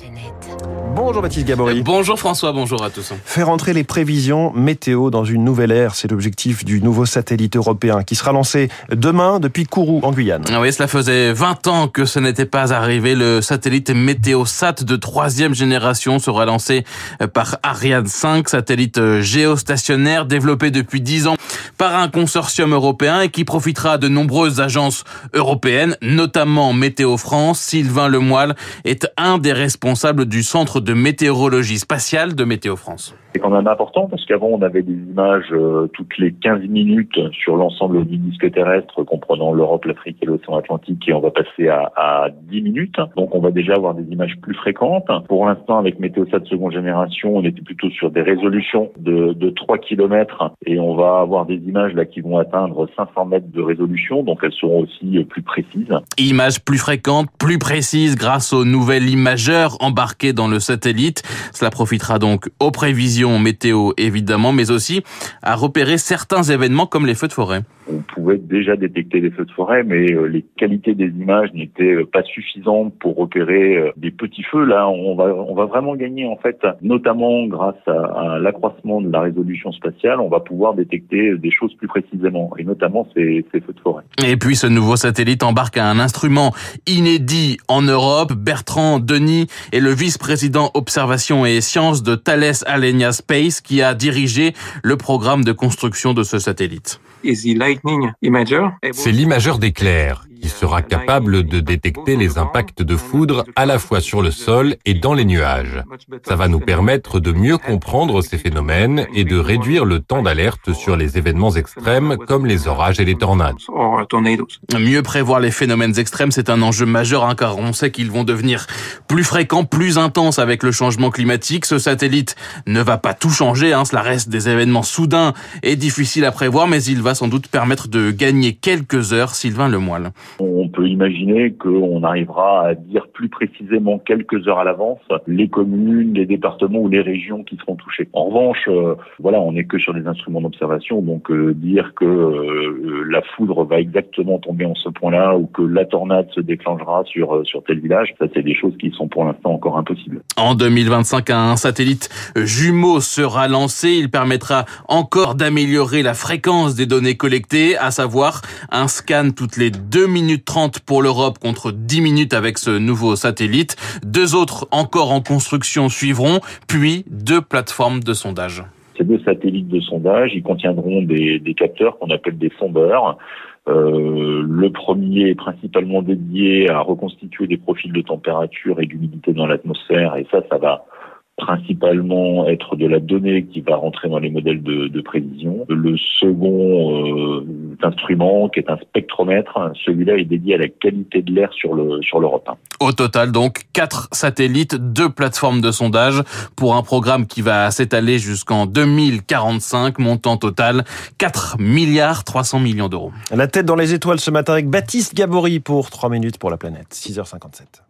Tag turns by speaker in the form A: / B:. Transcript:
A: planète.
B: Bonjour Baptiste Gabory.
C: Bonjour François, bonjour à tous.
B: Faire entrer les prévisions météo dans une nouvelle ère, c'est l'objectif du nouveau satellite européen qui sera lancé demain depuis Kourou en Guyane.
C: Ah oui, cela faisait 20 ans que ce n'était pas arrivé. Le satellite Météosat de troisième génération sera lancé par Ariane 5, satellite géostationnaire développé depuis 10 ans par un consortium européen et qui profitera de nombreuses agences européennes, notamment Météo France. Sylvain Lemoyle est un des responsables du centre de météorologie spatiale de Météo France.
D: C'est quand même important parce qu'avant on avait des images euh, toutes les 15 minutes sur l'ensemble du disque terrestre comprenant l'Europe, l'Afrique et l'océan Atlantique et on va passer à, à 10 minutes. Donc on va déjà avoir des images plus fréquentes. Pour l'instant avec Météosat de seconde génération, on était plutôt sur des résolutions de, de 3 km et on va avoir des images là qui vont atteindre 500 mètres de résolution, donc elles seront aussi plus précises.
C: Images plus fréquentes, plus précises grâce au nouvel imageur embarqué dans le satellite. Cela profitera donc aux prévisions météo évidemment, mais aussi à repérer certains événements comme les feux de forêt
D: on pouvait déjà détecter des feux de forêt, mais euh, les qualités des images n'étaient euh, pas suffisantes pour repérer euh, des petits feux. Là, on va, on va vraiment gagner, en fait, notamment grâce à, l'accroissement de la résolution spatiale, on va pouvoir détecter des choses plus précisément, et notamment ces, ces feux de forêt.
C: Et puis, ce nouveau satellite embarque un instrument inédit en Europe. Bertrand Denis est le vice-président observation et sciences de Thales Alenia Space qui a dirigé le programme de construction de ce satellite.
E: C'est l'imageur d'éclair qui sera capable de détecter les impacts de foudre à la fois sur le sol et dans les nuages. Ça va nous permettre de mieux comprendre ces phénomènes et de réduire le temps d'alerte sur les événements extrêmes comme les orages et les tornades.
C: Mieux prévoir les phénomènes extrêmes, c'est un enjeu majeur hein, car on sait qu'ils vont devenir plus fréquents, plus intenses avec le changement climatique. Ce satellite ne va pas tout changer, hein, cela reste des événements soudains et difficiles à prévoir, mais il va sans doute permettre de gagner quelques heures, Sylvain Lemoyle.
D: On peut imaginer qu'on arrivera à dire plus précisément quelques heures à l'avance les communes, les départements ou les régions qui seront touchées. En revanche, euh, voilà, on n'est que sur des instruments d'observation, donc euh, dire que euh, la foudre va exactement tomber en ce point-là ou que la tornade se déclenchera sur sur tel village, ça c'est des choses qui sont pour l'instant encore impossibles.
C: En 2025, un satellite jumeau sera lancé. Il permettra encore d'améliorer la fréquence des données collectées, à savoir un scan toutes les deux minutes minutes 30 pour l'Europe contre 10 minutes avec ce nouveau satellite. Deux autres encore en construction suivront, puis deux plateformes de sondage.
D: Ces deux satellites de sondage, ils contiendront des, capteurs qu'on appelle des sondeurs. Euh, le premier est principalement dédié à reconstituer des profils de température et d'humidité dans l'atmosphère, et ça, ça va principalement être de la donnée qui va rentrer dans les modèles de, de prévision. Le second euh, instrument, qui est un spectromètre, celui-là est dédié à la qualité de l'air sur le sur l'Europe.
C: Au total, donc quatre satellites, deux plateformes de sondage pour un programme qui va s'étaler jusqu'en 2045, montant total 4 milliards 300 millions d'euros.
B: La tête dans les étoiles ce matin avec Baptiste Gabory pour 3 minutes pour la planète, 6h57.